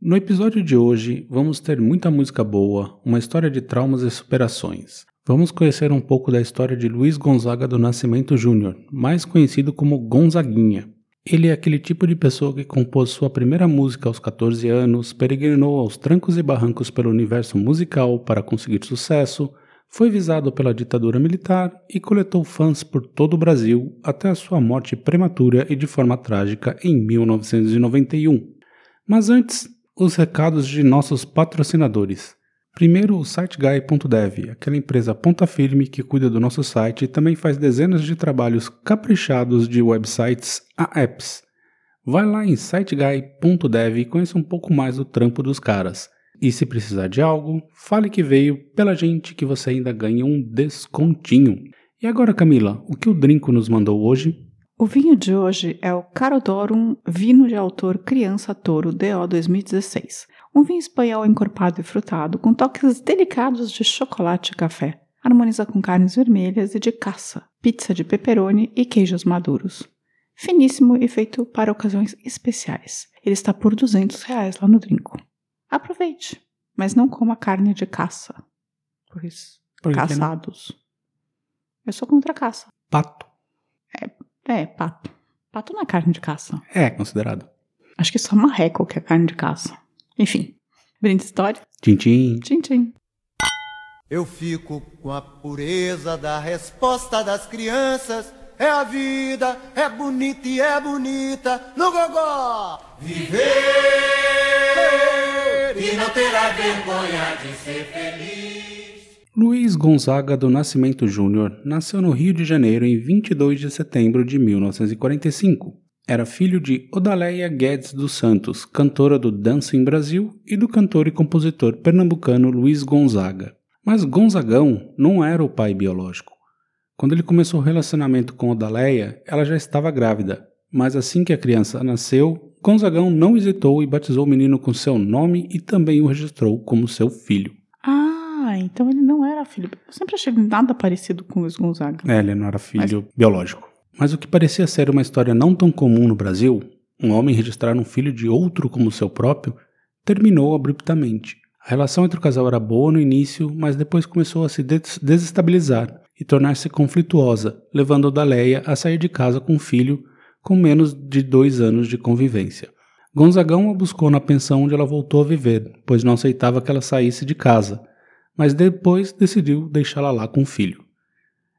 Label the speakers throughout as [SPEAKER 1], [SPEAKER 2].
[SPEAKER 1] No episódio de hoje, vamos ter muita música boa, uma história de traumas e superações. Vamos conhecer um pouco da história de Luiz Gonzaga do Nascimento Júnior, mais conhecido como Gonzaguinha. Ele é aquele tipo de pessoa que compôs sua primeira música aos 14 anos, peregrinou aos trancos e barrancos pelo universo musical para conseguir sucesso, foi visado pela ditadura militar e coletou fãs por todo o Brasil até a sua morte prematura e de forma trágica em 1991. Mas antes, os recados de nossos patrocinadores. Primeiro, o SiteGuy.dev, aquela empresa ponta firme que cuida do nosso site e também faz dezenas de trabalhos caprichados de websites a apps. Vai lá em siteguy.dev e conheça um pouco mais do trampo dos caras. E se precisar de algo, fale que veio pela gente que você ainda ganha um descontinho. E agora, Camila, o que o Drinco nos mandou hoje?
[SPEAKER 2] O vinho de hoje é o Carodorum Vino de Autor Criança Toro DO 2016. Um vinho espanhol encorpado e frutado com toques delicados de chocolate e café. Harmoniza com carnes vermelhas e de caça, pizza de pepperoni e queijos maduros. Finíssimo e feito para ocasiões especiais. Ele está por 200 reais lá no Drinco. Aproveite, mas não coma carne de caça. Pois
[SPEAKER 1] Por
[SPEAKER 2] caçados. Eu sou contra a caça.
[SPEAKER 1] Pato.
[SPEAKER 2] É, pato. Pato não é carne de caça.
[SPEAKER 1] É considerado.
[SPEAKER 2] Acho que só marreco que é carne de caça. Enfim, brinde história.
[SPEAKER 1] Tintim.
[SPEAKER 2] Tchim, tchim.
[SPEAKER 3] Eu fico com a pureza da resposta das crianças. É a vida, é bonita e é bonita no gogó. Viver e não terá vergonha de ser feliz.
[SPEAKER 1] Luiz Gonzaga do Nascimento Júnior nasceu no Rio de Janeiro em 22 de setembro de 1945. Era filho de Odaleia Guedes dos Santos, cantora do Dança em Brasil, e do cantor e compositor pernambucano Luiz Gonzaga. Mas Gonzagão não era o pai biológico. Quando ele começou o relacionamento com Odaleia, ela já estava grávida, mas assim que a criança nasceu, Gonzagão não hesitou e batizou o menino com seu nome e também o registrou como seu filho.
[SPEAKER 2] Ah, então ele não era filho. Eu sempre achei nada parecido com o Luiz Gonzaga.
[SPEAKER 1] É, ele não era filho biológico. Mas o que parecia ser uma história não tão comum no Brasil, um homem registrar um filho de outro como seu próprio, terminou abruptamente. A relação entre o casal era boa no início, mas depois começou a se des- desestabilizar e tornar-se conflituosa, levando Odaleia a sair de casa com o filho com menos de dois anos de convivência. Gonzagão a buscou na pensão onde ela voltou a viver, pois não aceitava que ela saísse de casa, mas depois decidiu deixá-la lá com o filho.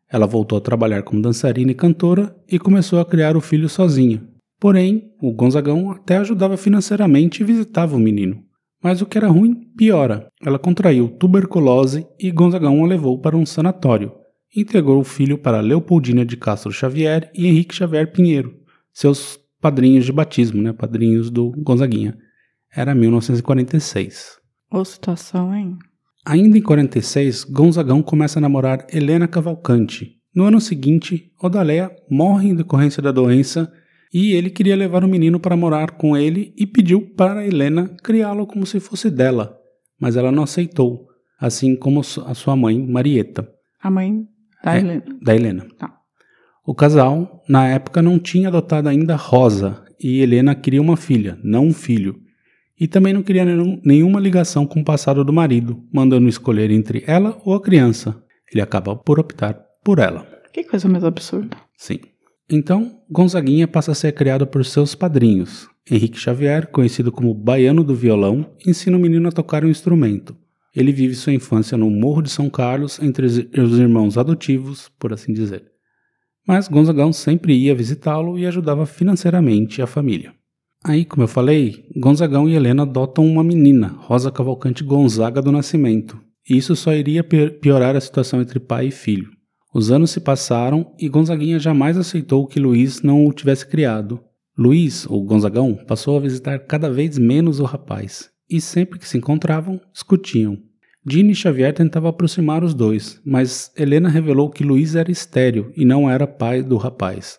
[SPEAKER 1] Ela voltou a trabalhar como dançarina e cantora e começou a criar o filho sozinha. Porém, o Gonzagão até ajudava financeiramente e visitava o menino. Mas o que era ruim piora. Ela contraiu tuberculose e Gonzagão a levou para um sanatório. Entregou o filho para Leopoldina de Castro Xavier e Henrique Xavier Pinheiro, seus padrinhos de batismo, né, padrinhos do Gonzaguinha. Era 1946.
[SPEAKER 2] Ô, situação, hein?
[SPEAKER 1] Ainda em 46, Gonzagão começa a namorar Helena Cavalcante. No ano seguinte, Odaleia morre em decorrência da doença e ele queria levar o menino para morar com ele e pediu para Helena criá-lo como se fosse dela, mas ela não aceitou, assim como a sua mãe, Marieta,
[SPEAKER 2] A mãe da
[SPEAKER 1] É.
[SPEAKER 2] Helena.
[SPEAKER 1] da Helena.
[SPEAKER 2] Tá.
[SPEAKER 1] O casal, na época, não tinha adotado ainda Rosa e Helena queria uma filha, não um filho. E também não queria nenhum- nenhuma ligação com o passado do marido, mandando escolher entre ela ou a criança. Ele acaba por optar por ela.
[SPEAKER 2] Que coisa mais absurda.
[SPEAKER 1] Sim. Então, Gonzaguinha passa a ser criado por seus padrinhos. Henrique Xavier, conhecido como Baiano do Violão, ensina o menino a tocar um instrumento. Ele vive sua infância no Morro de São Carlos entre os os irmãos adotivos, por assim dizer. Mas Gonzagão sempre ia visitá-lo e ajudava financeiramente a família. Aí, como eu falei, Gonzagão e Helena adotam uma menina, Rosa Cavalcante Gonzaga do Nascimento. Isso só iria pi- piorar a situação entre pai e filho. Os anos se passaram e Gonzaguinha jamais aceitou que Luiz não o tivesse criado. Luiz, ou Gonzagão, passou a visitar cada vez menos o rapaz, e sempre que se encontravam, discutiam. Dini Xavier tentava aproximar os dois, mas Helena revelou que Luiz era estéril e não era pai do rapaz.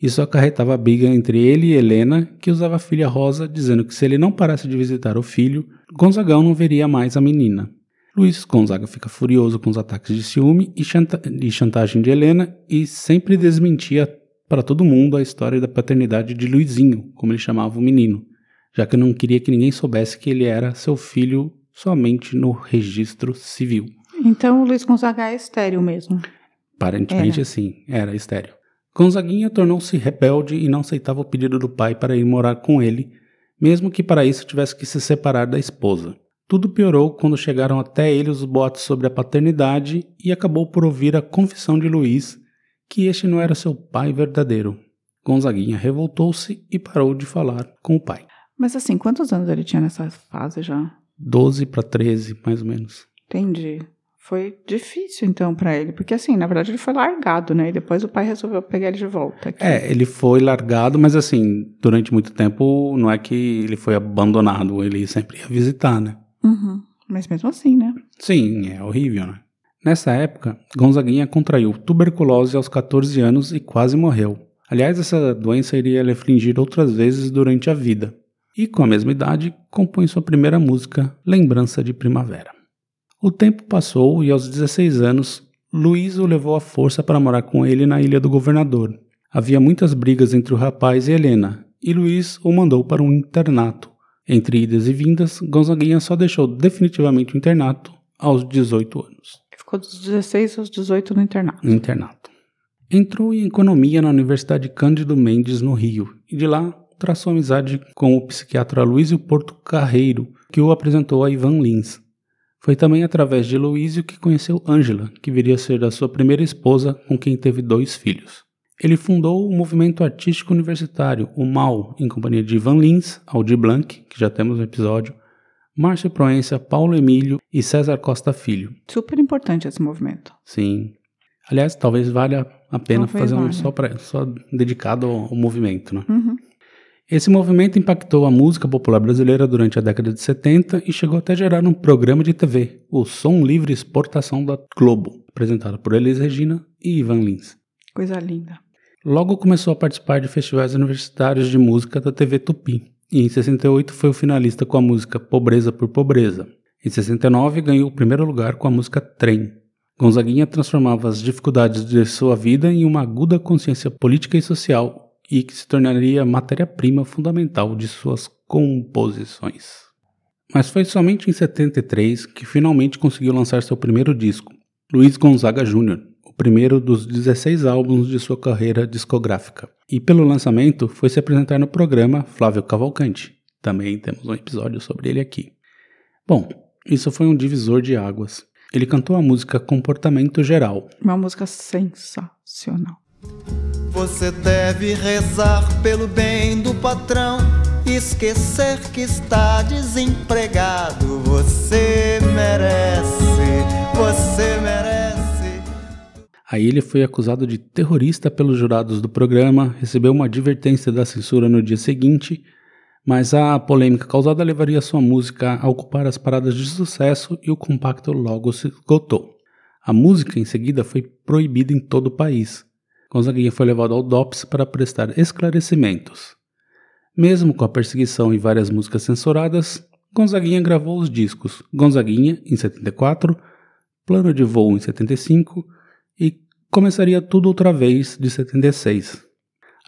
[SPEAKER 1] Isso acarretava briga entre ele e Helena, que usava a filha Rosa, dizendo que se ele não parasse de visitar o filho, Gonzagão não veria mais a menina. Luiz Gonzaga fica furioso com os ataques de ciúme e, chanta e chantagem de Helena e sempre desmentia para todo mundo a história da paternidade de Luizinho, como ele chamava o menino, já que não queria que ninguém soubesse que ele era seu filho somente no registro civil.
[SPEAKER 2] Então o Luiz Gonzaga é estéreo mesmo.
[SPEAKER 1] Aparentemente,
[SPEAKER 2] Era.
[SPEAKER 1] sim, era estéreo. Gonzaguinha tornou-se rebelde e não aceitava o pedido do pai para ir morar com ele, mesmo que para isso tivesse que se separar da esposa. Tudo piorou quando chegaram até ele os boatos sobre a paternidade e acabou por ouvir a confissão de Luiz que este não era seu pai verdadeiro. Gonzaguinha revoltou-se e parou de falar com o pai.
[SPEAKER 2] Mas assim, quantos anos ele tinha nessa fase já?
[SPEAKER 1] 12 para 13, mais ou menos.
[SPEAKER 2] Entendi. Foi difícil então pra ele, porque assim, na verdade ele foi largado, né? E depois o pai resolveu pegar ele de volta. aqui.
[SPEAKER 1] É, ele foi largado, mas assim, durante muito tempo não é que ele foi abandonado, ele sempre ia visitar, né?
[SPEAKER 2] Uhum. Mas mesmo assim, né?
[SPEAKER 1] Sim, é horrível, né? Nessa época, Gonzaguinha contraiu tuberculose aos 14 anos e quase morreu. Aliás, essa doença iria lhe afligir outras vezes durante a vida. E com a mesma idade, compõe sua primeira música, Lembrança de Primavera. O tempo passou e aos 16 anos, Luiz o levou à força para morar com ele na Ilha do Governador. Havia muitas brigas entre o rapaz e Helena, e Luiz o mandou para um internato. Entre idas e vindas, Gonzaguinha só deixou definitivamente o internato aos 18 anos.
[SPEAKER 2] Ficou dos 16 aos 18 no internato.
[SPEAKER 1] No internato. Entrou em economia na Universidade Cândido Mendes, no Rio, e de lá traçou amizade com o psiquiatra Luísio Porto Carreiro, que o apresentou a Ivan Lins. Foi também através de Luísio que conheceu Ângela, que viria a ser a sua primeira esposa, com quem teve dois filhos. Ele fundou o movimento artístico universitário, o MAU, em companhia de Ivan Lins, Aldir Blanc, que já temos no episódio, Márcio Proença, Paulo Emílio e César Costa Filho.
[SPEAKER 2] Super importante esse movimento.
[SPEAKER 1] Sim. Aliás, talvez valha a pena
[SPEAKER 2] Talvez
[SPEAKER 1] fazer um
[SPEAKER 2] valha.
[SPEAKER 1] só, pra, só dedicado ao, ao movimento, né?
[SPEAKER 2] Uhum.
[SPEAKER 1] Esse movimento impactou a música popular brasileira durante a década de 70 e chegou até a gerar um programa de TV, o Som Livre Exportação da Globo, apresentado por Elis Regina e Ivan Lins.
[SPEAKER 2] Coisa linda.
[SPEAKER 1] Logo começou a participar de festivais universitários de música da TV Tupi, e em 68 foi o finalista com a música Pobreza por Pobreza. Em 69 ganhou o primeiro lugar com a música Trem. Gonzaguinha transformava as dificuldades de sua vida em uma aguda consciência política e social e que se tornaria matéria-prima fundamental de suas composições. Mas foi somente em 73 que finalmente conseguiu lançar seu primeiro disco, Luiz Gonzaga Jr., o primeiro dos 16 álbuns de sua carreira discográfica. E pelo lançamento foi se apresentar no programa Flávio Cavalcante. Também temos um episódio sobre ele aqui. Bom, isso foi um divisor de águas. Ele cantou a música Comportamento Geral,
[SPEAKER 2] Uma música sensacional.
[SPEAKER 3] Você deve rezar pelo bem do patrão, esquecer que está desempregado. Você merece, você merece.
[SPEAKER 1] Aí ele foi acusado de terrorista pelos jurados do programa, recebeu uma advertência da censura no dia seguinte, mas a polêmica causada levaria sua música a ocupar as paradas de sucesso e o compacto logo se esgotou. A música em seguida foi proibida em todo o país. Gonzaguinha foi levado ao DOPS para prestar esclarecimentos. Mesmo com a perseguição e várias músicas censuradas, Gonzaguinha gravou os discos Gonzaguinha em 74, Plano de Voo em 75 e Começaria Tudo Outra Vez de 76.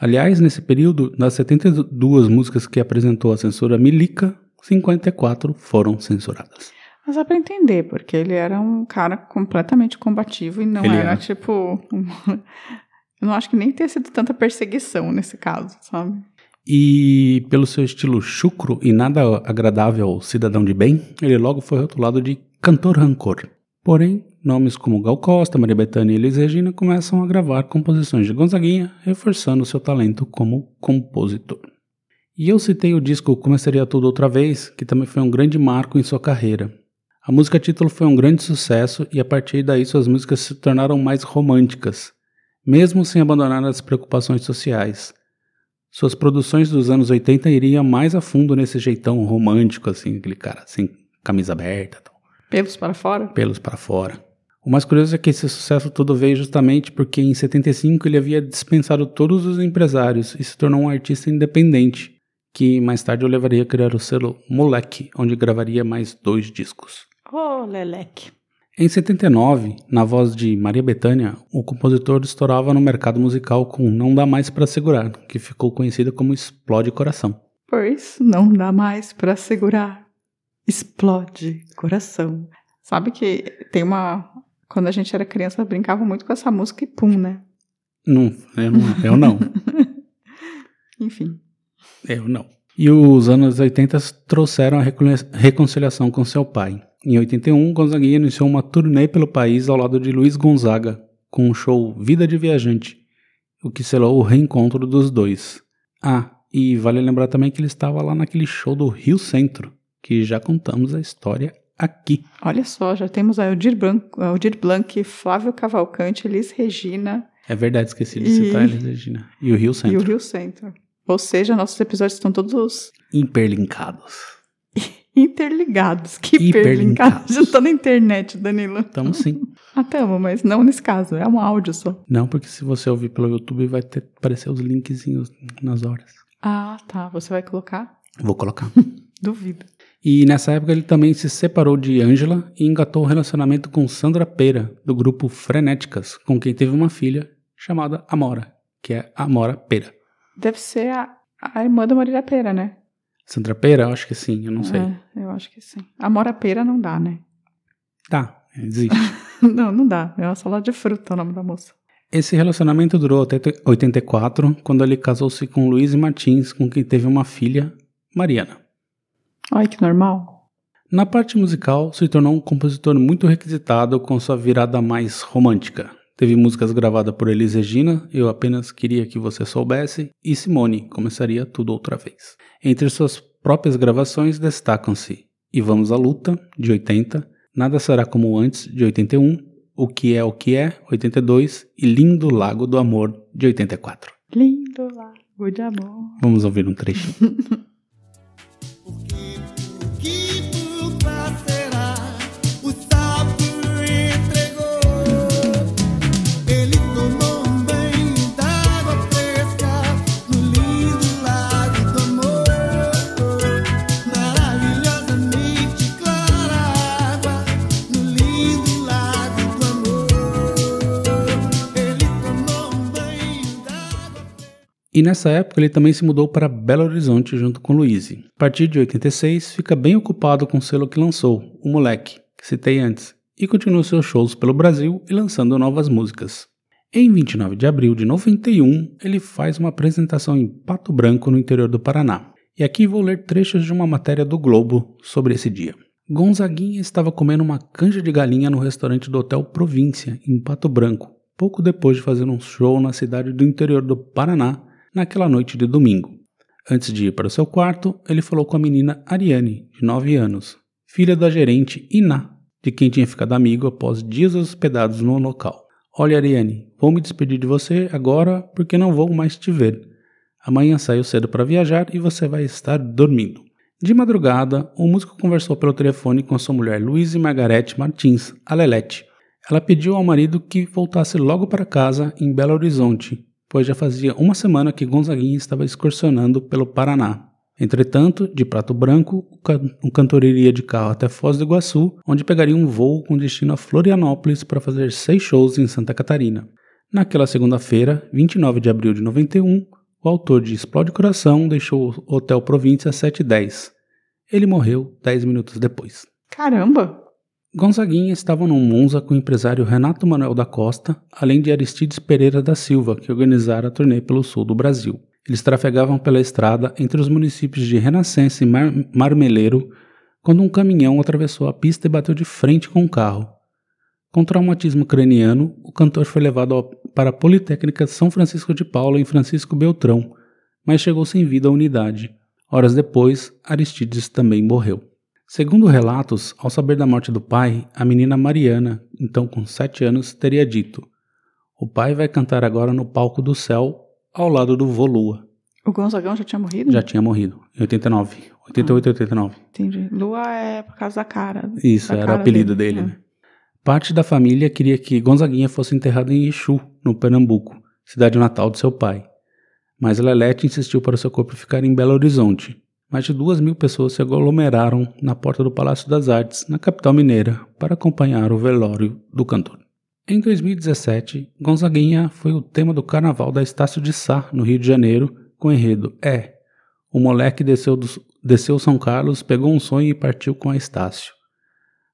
[SPEAKER 1] Aliás, nesse período, das 72 músicas que apresentou a censura Milica, 54 foram censuradas.
[SPEAKER 2] Mas dá pra entender, porque ele era um cara completamente combativo e não era,
[SPEAKER 1] era.
[SPEAKER 2] tipo. um- Eu não acho que nem tenha sido tanta perseguição nesse caso, sabe?
[SPEAKER 1] E pelo seu estilo chucro e nada agradável cidadão de bem, ele logo foi rotulado de cantor rancor. Porém, nomes como Gal Costa, Maria Bethânia e Elis Regina começam a gravar composições de Gonzaguinha, reforçando seu talento como compositor. E eu citei o disco Começaria Tudo Outra Vez, que também foi um grande marco em sua carreira. A música título foi um grande sucesso e a partir daí suas músicas se tornaram mais românticas, mesmo sem abandonar as preocupações sociais. Suas produções dos anos 80 iriam mais a fundo nesse jeitão romântico, assim, aquele cara sem camisa aberta. Tal.
[SPEAKER 2] Pelos para fora?
[SPEAKER 1] Pelos para fora. O mais curioso é que esse sucesso todo veio justamente porque em 75 ele havia dispensado todos os empresários e se tornou um artista independente, que mais tarde o levaria a criar o selo Moleque, onde gravaria mais dois discos.
[SPEAKER 2] Oh, Leleque.
[SPEAKER 1] Em 79, na voz de Maria Bethânia, o compositor estourava no mercado musical com Não Dá Mais Pra Segurar, que ficou conhecida como Explode Coração.
[SPEAKER 2] Pois não dá mais pra segurar. Explode coração. Sabe que tem uma. Quando a gente era criança, brincava muito com essa música e pum, né?
[SPEAKER 1] Não, eu não. Eu não.
[SPEAKER 2] Enfim.
[SPEAKER 1] Eu não. E os anos 80 trouxeram a recon- reconciliação com seu pai. Em 81, Gonzaguinha iniciou uma turnê pelo país ao lado de Luiz Gonzaga, com o show Vida de Viajante, o que selou o reencontro dos dois. Ah, e vale lembrar também que ele estava lá naquele show do Rio Centro, que já contamos a história aqui.
[SPEAKER 2] Olha só, já temos a Aldir Blanc, Aldir Blanc Flávio Cavalcante, Elis Regina
[SPEAKER 1] É verdade, esqueci de
[SPEAKER 2] E-
[SPEAKER 1] citar eles, Regina. E o Rio
[SPEAKER 2] e o
[SPEAKER 1] Centro.
[SPEAKER 2] Rio Centro. Ou seja, nossos episódios estão todos
[SPEAKER 1] Hiperlinkados.
[SPEAKER 2] Interligados. Que
[SPEAKER 1] Hiperlinkados.
[SPEAKER 2] hiperlinkados. Já tá na internet, Danilo.
[SPEAKER 1] Estamos sim.
[SPEAKER 2] Ah, tamo, mas não nesse caso. É um áudio só.
[SPEAKER 1] Não, porque se você ouvir pelo YouTube vai ter aparecer os linkzinhos nas horas.
[SPEAKER 2] Ah, tá. Você vai colocar?
[SPEAKER 1] Vou colocar.
[SPEAKER 2] Duvido.
[SPEAKER 1] E nessa época ele também se separou de Ângela e engatou um relacionamento com Sandra Pera, do grupo Frenéticas, com quem teve uma filha chamada Amora, que é Amora Pera.
[SPEAKER 2] Deve ser a, a irmã da Marília Pera, né?
[SPEAKER 1] Sandra Pera, eu acho que sim, eu não sei.
[SPEAKER 2] É, eu acho que sim. Amora Pera não dá, né?
[SPEAKER 1] Tá, existe.
[SPEAKER 2] não, não dá. É uma salada de fruta o nome da moça.
[SPEAKER 1] Esse relacionamento durou até 84, quando ele casou-se com Luiz Martins, com quem teve uma filha, Mariana.
[SPEAKER 2] Ai, que normal.
[SPEAKER 1] Na parte musical, se tornou um compositor muito requisitado com sua virada mais romântica. Teve músicas gravadas por Elis Regina, Eu Apenas Queria Que Você Soubesse, e Simone, Começaria Tudo Outra Vez. Entre suas próprias gravações destacam-se E Vamos à Luta, de 80, Nada Será Como Antes, de 81, O Que É O Que É, 82 e Lindo Lago do Amor, de 84.
[SPEAKER 2] Lindo lago de amor.
[SPEAKER 1] Vamos ouvir um trechinho. E nessa época ele também se mudou para Belo Horizonte junto com Luiz. A partir de 86 fica bem ocupado com o selo que lançou, O Moleque, que citei antes, e continua seus shows pelo Brasil e lançando novas músicas. Em 29 de abril de 91, ele faz uma apresentação em Pato Branco, no interior do Paraná. E aqui vou ler trechos de uma matéria do Globo sobre esse dia. Gonzaguinha estava comendo uma canja de galinha no restaurante do Hotel Província, em Pato Branco, pouco depois de fazer um show na cidade do interior do Paraná, naquela noite de domingo. Antes de ir para o seu quarto, ele falou com a menina Ariane, de 9 anos, filha da gerente Iná, de quem tinha ficado amigo após dias hospedados no local. Olha, Ariane, vou me despedir de você agora porque não vou mais te ver. Amanhã saio cedo para viajar e você vai estar dormindo. De madrugada, o músico conversou pelo telefone com sua mulher Luiz Margarete Martins, a Lelete. Ela pediu ao marido que voltasse logo para casa em Belo Horizonte, pois já fazia uma semana que Gonzaguinha estava excursionando pelo Paraná. Entretanto, de Prato Branco, o, can o cantor iria de carro até Foz do Iguaçu, onde pegaria um voo com destino a Florianópolis para fazer seis shows em Santa Catarina. Naquela segunda-feira, 29 de abril de 91, o autor de Explode Coração deixou o Hotel Província às 7h10. Ele morreu 10 minutos depois.
[SPEAKER 2] Caramba!
[SPEAKER 1] Gonzaguinha estava num Monza com o empresário Renato Manuel da Costa, além de Aristides Pereira da Silva, que organizara a turnê pelo sul do Brasil. Eles trafegavam pela estrada entre os municípios de Renascença e Mar Marmeleiro quando um caminhão atravessou a pista e bateu de frente com um carro. Com traumatismo craniano, o cantor foi levado para a Politécnica São Francisco de Paula em Francisco Beltrão, mas chegou sem vida à unidade. Horas depois, Aristides também morreu. Segundo relatos, ao saber da morte do pai, a menina Mariana, então com sete anos, teria dito: O pai vai cantar agora no palco do céu, ao lado do Volua.
[SPEAKER 2] O Gonzagão já tinha morrido?
[SPEAKER 1] Já tinha morrido, em 89. 88 e 89.
[SPEAKER 2] Entendi. Lua é por causa da cara.
[SPEAKER 1] Isso,
[SPEAKER 2] da
[SPEAKER 1] era o
[SPEAKER 2] cara
[SPEAKER 1] apelido dele,
[SPEAKER 2] É.
[SPEAKER 1] né? Parte da família queria que Gonzaguinha fosse enterrado em Exu, no Pernambuco, cidade natal de seu pai. Mas Lelete insistiu para seu corpo ficar em Belo Horizonte. Mais de duas mil pessoas se aglomeraram na porta do Palácio das Artes, na capital mineira, para acompanhar o velório do cantor. Em 2017, Gonzaguinha foi o tema do carnaval da Estácio de Sá, no Rio de Janeiro, com o enredo É. O moleque desceu, do, desceu São Carlos, pegou um sonho e partiu com a Estácio.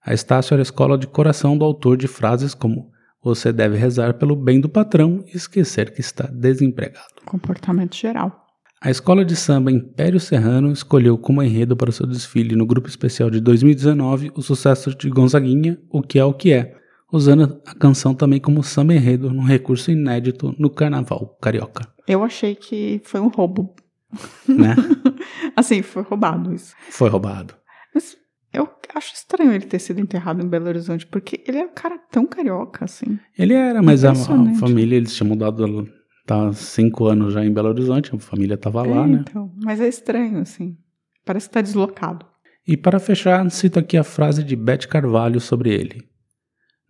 [SPEAKER 1] A Estácio era a escola de coração do autor de frases como Você deve rezar pelo bem do patrão e esquecer que está desempregado.
[SPEAKER 2] Comportamento geral.
[SPEAKER 1] A escola de samba Império Serrano escolheu como enredo para o seu desfile no grupo especial de 2019 o sucesso de Gonzaguinha, O Que É O Que É, usando a canção também como samba enredo num recurso inédito no carnaval carioca,
[SPEAKER 2] Eu achei que foi um roubo.
[SPEAKER 1] né?
[SPEAKER 2] assim, foi roubado isso.
[SPEAKER 1] Foi roubado.
[SPEAKER 2] Mas eu acho estranho ele ter sido enterrado em Belo Horizonte, porque ele é um cara tão carioca, assim.
[SPEAKER 1] Ele era, mas a, a família, eles tinham mudado, tá há cinco anos já em Belo Horizonte, a família tava lá,
[SPEAKER 2] É,
[SPEAKER 1] né?
[SPEAKER 2] Então, mas é estranho, assim. Parece que tá deslocado.
[SPEAKER 1] E para fechar, cito aqui a frase de Beth Carvalho sobre ele.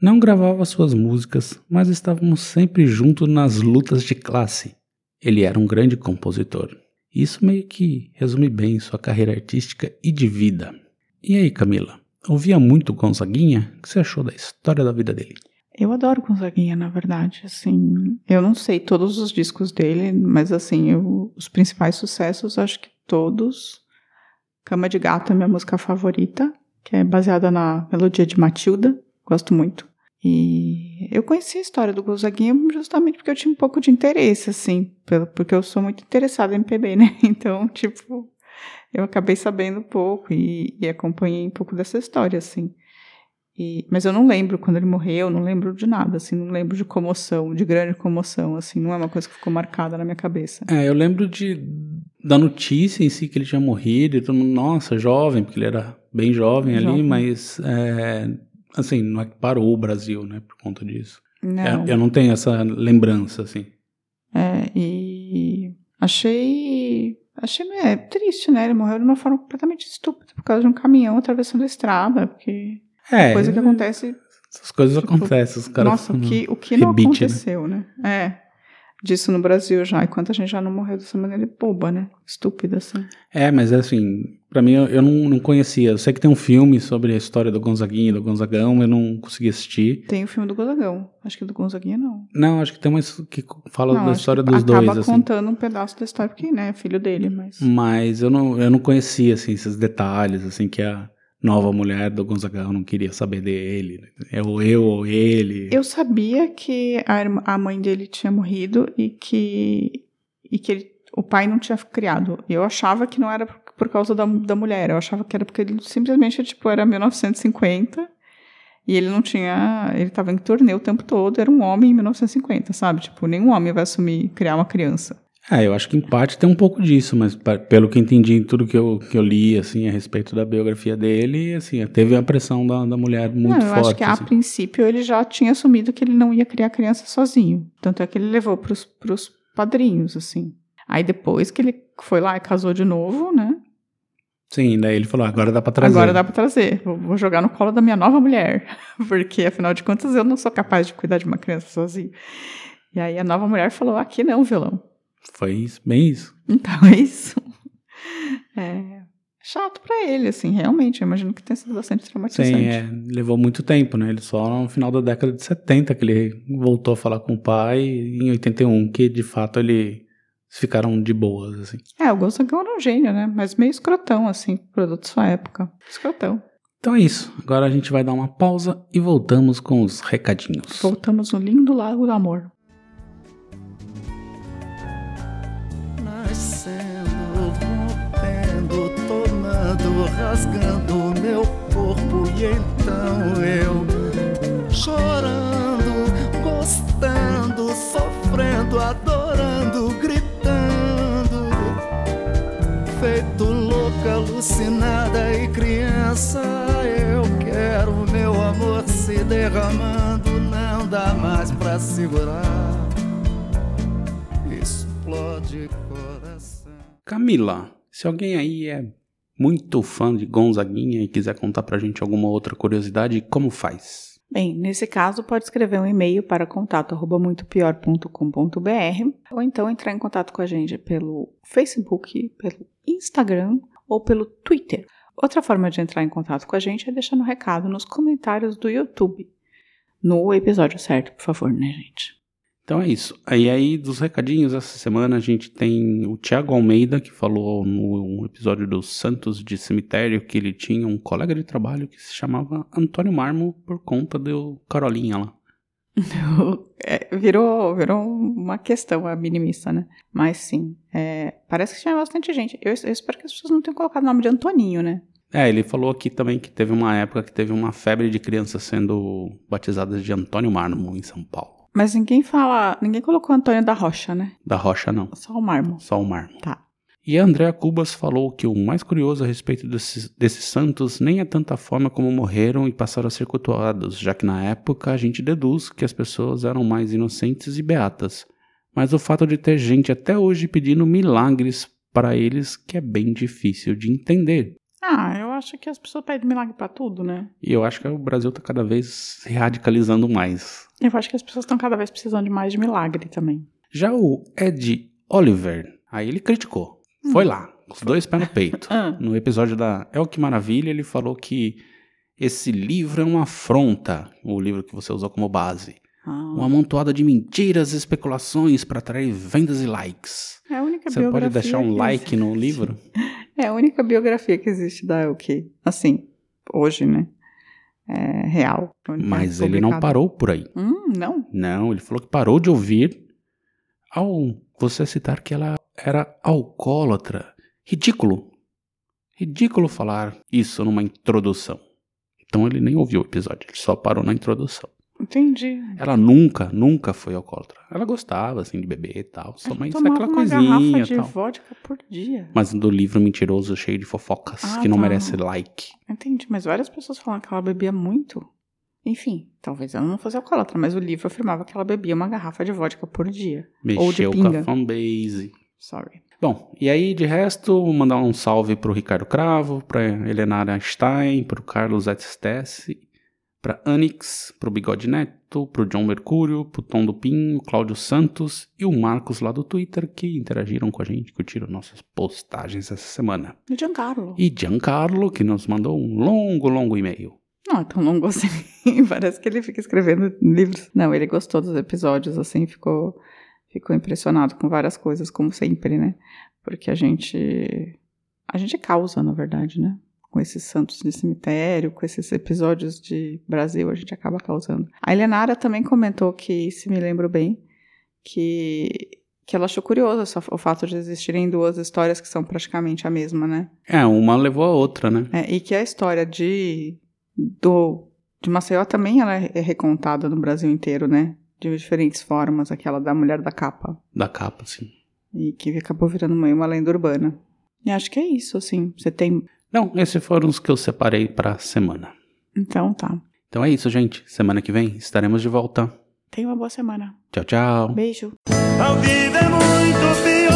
[SPEAKER 1] Não gravava suas músicas, mas estávamos sempre juntos nas lutas de classe. Ele era um grande compositor. Isso meio que resume bem sua carreira artística e de vida. E aí, Camila? Ouvia muito Gonzaguinha? O que você achou da história da vida dele?
[SPEAKER 2] Eu adoro Gonzaguinha, na verdade, assim, eu não sei todos os discos dele, mas assim, eu- os principais sucessos, acho que todos. Cama de Gato é minha música favorita, que é baseada na melodia de Matilda, gosto muito. E eu conheci a história do Gonzaguinha justamente porque eu tinha um pouco de interesse, assim, porque eu sou muito interessada em MPB, né? Então, tipo, eu acabei sabendo um pouco e, e acompanhei um pouco dessa história, assim. E- mas eu não lembro quando ele morreu, não lembro de nada, assim, não lembro de comoção, de grande comoção, assim, não é uma coisa que ficou marcada na minha cabeça.
[SPEAKER 1] É, eu lembro de da notícia em si que ele tinha morrido e todo mundo, nossa, jovem, porque ele era bem jovem, ali,
[SPEAKER 2] Jovem.
[SPEAKER 1] mas é, assim, não é que parou o Brasil, né, por conta disso.
[SPEAKER 2] Não.
[SPEAKER 1] É, eu não tenho essa lembrança, assim.
[SPEAKER 2] É, e achei. Achei é, triste, né? Ele morreu de uma forma completamente estúpida por causa de um caminhão atravessando a estrada, porque
[SPEAKER 1] É,
[SPEAKER 2] coisa que acontece.
[SPEAKER 1] essas coisas
[SPEAKER 2] tipo,
[SPEAKER 1] acontecem, os caras
[SPEAKER 2] Nossa, o que, o que não
[SPEAKER 1] rebite, né?
[SPEAKER 2] aconteceu, né? É. Disso no Brasil já. E quanta gente já não morreu dessa maneira boba, né? Estúpida, assim.
[SPEAKER 1] É, mas assim, pra mim eu, eu não, não conhecia. Eu sei que tem um filme sobre a história do Gonzaguinha e do Gonzagão, eu não consegui assistir.
[SPEAKER 2] Tem o filme do Gonzagão. Acho que do Gonzaguinha não.
[SPEAKER 1] Não, acho que tem uma que fala
[SPEAKER 2] Não,
[SPEAKER 1] da história dos
[SPEAKER 2] acaba
[SPEAKER 1] dois, assim.
[SPEAKER 2] contando um pedaço da história, porque, né, é filho dele, mas...
[SPEAKER 1] Mas eu não, eu não conhecia, assim, esses detalhes, assim, que a nova mulher do Gonzagão não queria saber dele. É ou eu ou ele.
[SPEAKER 2] Eu sabia que a, irmã- a mãe dele tinha morrido e que, e que ele- o pai não tinha criado. Eu achava que não era por, por causa da, da mulher, eu achava que era porque ele simplesmente, tipo, era 1950 e ele não tinha... Ele tava em turnê o tempo todo, era um homem em 1950, sabe? Tipo, nenhum homem vai assumir criar uma criança.
[SPEAKER 1] É, eu acho que em parte tem um pouco disso, mas pelo que entendi em tudo que eu, que eu li, assim, a respeito da biografia dele, assim, teve a pressão da, da mulher muito
[SPEAKER 2] não, eu
[SPEAKER 1] forte.
[SPEAKER 2] acho que a
[SPEAKER 1] assim.
[SPEAKER 2] princípio ele já tinha assumido que ele não ia criar criança sozinho. Tanto é que ele levou pros, pros padrinhos, assim. Aí depois que ele foi lá e casou de novo, né?
[SPEAKER 1] Sim, daí ele falou, agora dá pra trazer.
[SPEAKER 2] Agora dá pra trazer. Vou, jogar no colo da minha nova mulher. Porque, afinal de contas, eu não sou capaz de cuidar de uma criança sozinho. E aí a nova mulher falou, aqui não, vilão.
[SPEAKER 1] Foi isso, bem isso.
[SPEAKER 2] Então é isso. É chato pra ele, assim, realmente. Eu imagino que tenha sido bastante traumatizante.
[SPEAKER 1] Sim, é, levou muito tempo, né? Ele só no final da década de 70 que ele voltou a falar com o pai, e em 81, que de fato ele ficaram de boas, assim.
[SPEAKER 2] É, o Gonzagão era um gênio, né? Mas meio escrotão, assim, produto da sua época. Escrotão.
[SPEAKER 1] Então é isso. Agora a gente vai dar uma pausa e voltamos com os recadinhos.
[SPEAKER 2] Voltamos no lindo Lago do Amor.
[SPEAKER 3] Nascendo, rompendo, tomando, rasgando meu corpo e então eu chorando, gostando, sofrendo, adorando, gritando, feito louca, alucinada e criança. Eu quero meu amor se derramando, não dá mais pra segurar explode.
[SPEAKER 1] Camila, se alguém aí é muito fã de Gonzaguinha e quiser contar pra gente alguma outra curiosidade, como faz?
[SPEAKER 2] Bem, nesse caso, pode escrever um e-mail para contato@muitopior.com.br ou então entrar em contato com a gente pelo Facebook, pelo Instagram ou pelo Twitter. Outra forma de entrar em contato com a gente é deixando um recado nos comentários do YouTube. No episódio certo, por favor, né, gente?
[SPEAKER 1] Então é isso. Aí aí dos recadinhos essa semana a gente tem o Thiago Almeida que falou no episódio dos Santos de Cemitério que ele tinha um colega de trabalho que se chamava Antônio Marmo por conta do Carolinha lá.
[SPEAKER 2] É, virou, virou uma questão a minimista, né? Mas sim, é, parece que tinha bastante gente. Eu, eu espero que as pessoas não tenham colocado o nome de Antoninho, né?
[SPEAKER 1] É, ele falou aqui também que teve uma época que teve uma febre de crianças sendo batizadas de Antônio Marmo em São Paulo.
[SPEAKER 2] Mas ninguém fala. Ninguém colocou Antônio da Rocha, né?
[SPEAKER 1] Da Rocha não,
[SPEAKER 2] Só o Marmo.
[SPEAKER 1] só o Marmo.
[SPEAKER 2] Tá.
[SPEAKER 1] E a Andrea Cubas falou que o mais curioso a respeito desses, desses santos nem é tanta forma como morreram e passaram a ser cultuados, já que na época a gente deduz que as pessoas eram mais inocentes e beatas. Mas o fato de ter gente até hoje pedindo milagres para eles que é bem difícil de entender.
[SPEAKER 2] Ah, eu acho que as pessoas pedem milagre pra tudo, né?
[SPEAKER 1] E eu acho que o Brasil tá cada vez se radicalizando mais.
[SPEAKER 2] Eu acho que as pessoas estão cada vez precisando de mais de milagre também.
[SPEAKER 1] Já o Ed Oliver, aí ele criticou. Foi lá, os dois pés no peito.
[SPEAKER 2] Ah.
[SPEAKER 1] No episódio da El Que Maravilha, ele falou que esse livro é uma afronta, o livro que você usou como base.
[SPEAKER 2] Ah.
[SPEAKER 1] Uma amontoada de mentiras e especulações para atrair vendas e likes.
[SPEAKER 2] É a única
[SPEAKER 1] Você pode
[SPEAKER 2] biografia
[SPEAKER 1] deixar um like no livro?
[SPEAKER 2] É a única biografia que existe da Elke. Assim, hoje, né? É real.
[SPEAKER 1] Mas
[SPEAKER 2] É
[SPEAKER 1] ele não parou por aí.
[SPEAKER 2] Hum, não.
[SPEAKER 1] Não, ele falou que parou de ouvir ao você citar que ela era alcoólatra. Ridículo. Ridículo falar isso numa introdução. Então ele nem ouviu o episódio, ele só parou na introdução.
[SPEAKER 2] Entendi.
[SPEAKER 1] Ela nunca, nunca foi alcoólatra. Ela gostava, assim, de beber e tal. Só
[SPEAKER 2] tomava
[SPEAKER 1] aquela
[SPEAKER 2] uma
[SPEAKER 1] coisinha
[SPEAKER 2] garrafa
[SPEAKER 1] e
[SPEAKER 2] de
[SPEAKER 1] tal.
[SPEAKER 2] vodka por dia.
[SPEAKER 1] Mas do livro mentiroso, cheio de fofocas,
[SPEAKER 2] Ah,
[SPEAKER 1] que não
[SPEAKER 2] tá.
[SPEAKER 1] merece like.
[SPEAKER 2] Entendi, mas várias pessoas falam que ela bebia muito. Enfim, talvez ela não fosse alcoólatra, mas o livro afirmava que ela bebia uma garrafa de vodka por dia. Ou de
[SPEAKER 1] Mexeu com a
[SPEAKER 2] pinga.
[SPEAKER 1] fanbase.
[SPEAKER 2] Sorry.
[SPEAKER 1] Bom, e aí de resto, vou mandar um salve pro Ricardo Cravo, pra Helenara Stein, pro Carlos Etstesse, pra Anix, pro Bigode Neto, pro John Mercúrio, pro Tom do Pinho, Cláudio Santos e o Marcos lá do Twitter que interagiram com a gente, curtiram nossas postagens essa semana.
[SPEAKER 2] E o Giancarlo.
[SPEAKER 1] E Giancarlo, que nos mandou um longo, longo e-mail.
[SPEAKER 2] Não, é tão longo assim. Parece que ele fica escrevendo livros. Não, ele gostou dos episódios, assim, ficou, ficou impressionado com várias coisas, como sempre, né? Porque a gente. A gente causa, na verdade, né? Com esses santos de cemitério, com esses episódios de Brasil, a gente acaba causando. A Helenara também comentou que, se me lembro bem, que, que ela achou curioso o fato de existirem duas histórias que são praticamente a mesma, né?
[SPEAKER 1] É, uma levou a outra, né?
[SPEAKER 2] É, e que a história de do de Maceió também ela é recontada no Brasil inteiro, né? De diferentes formas, aquela da mulher da capa.
[SPEAKER 1] Da capa, assim.
[SPEAKER 2] E que acabou virando meio uma lenda urbana. E acho que é isso, assim. Você tem.
[SPEAKER 1] Não, esses foram os que eu separei pra semana.
[SPEAKER 2] Então tá.
[SPEAKER 1] Então é isso, gente. Semana que vem estaremos de volta.
[SPEAKER 2] Tenha uma boa semana.
[SPEAKER 1] Tchau, tchau.
[SPEAKER 2] Beijo.
[SPEAKER 3] A vida é muito pior.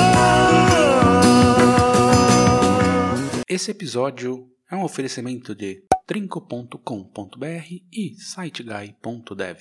[SPEAKER 1] Esse episódio é um oferecimento de trinco.com.br e siteguy.dev.